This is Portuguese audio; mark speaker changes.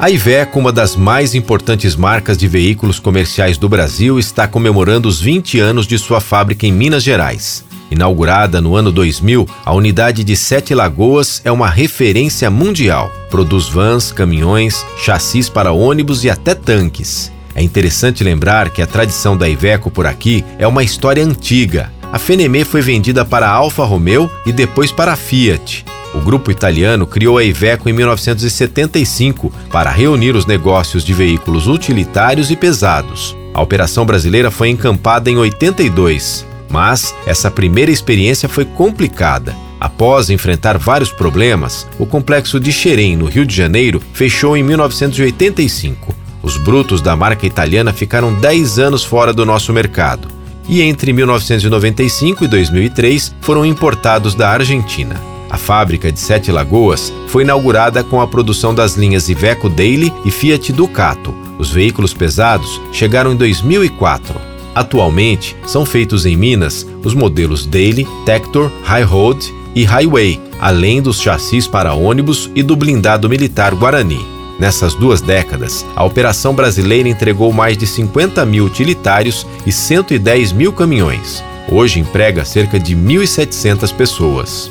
Speaker 1: A Iveco, uma das mais importantes marcas de veículos comerciais do Brasil, está comemorando os 20 anos de sua fábrica em Minas Gerais. Inaugurada no ano 2000, a unidade de Sete Lagoas é uma referência mundial. Produz vans, caminhões, chassis para ônibus e até tanques. É interessante lembrar que a tradição da Iveco por aqui é uma história antiga. A Fenemé foi vendida para a Alfa Romeo e depois para a Fiat. O grupo italiano criou a Iveco em 1975 para reunir os negócios de veículos utilitários e pesados. A operação brasileira foi encampada em 82, mas essa primeira experiência foi complicada. Após enfrentar vários problemas, o complexo de Xerém, no Rio de Janeiro, fechou em 1985. Os brutos da marca italiana ficaram 10 anos fora do nosso mercado. E entre 1995 e 2003 foram importados da Argentina. A fábrica de Sete Lagoas foi inaugurada com a produção das linhas Iveco Daily e Fiat Ducato. Os veículos pesados chegaram em 2004. Atualmente, são feitos em Minas os modelos Daily, Tector, High Road e Highway, além dos chassis para ônibus e do blindado militar Guarani. Nessas duas décadas, a operação brasileira entregou mais de 50 mil utilitários e 110 mil caminhões. Hoje emprega cerca de 1.700 pessoas.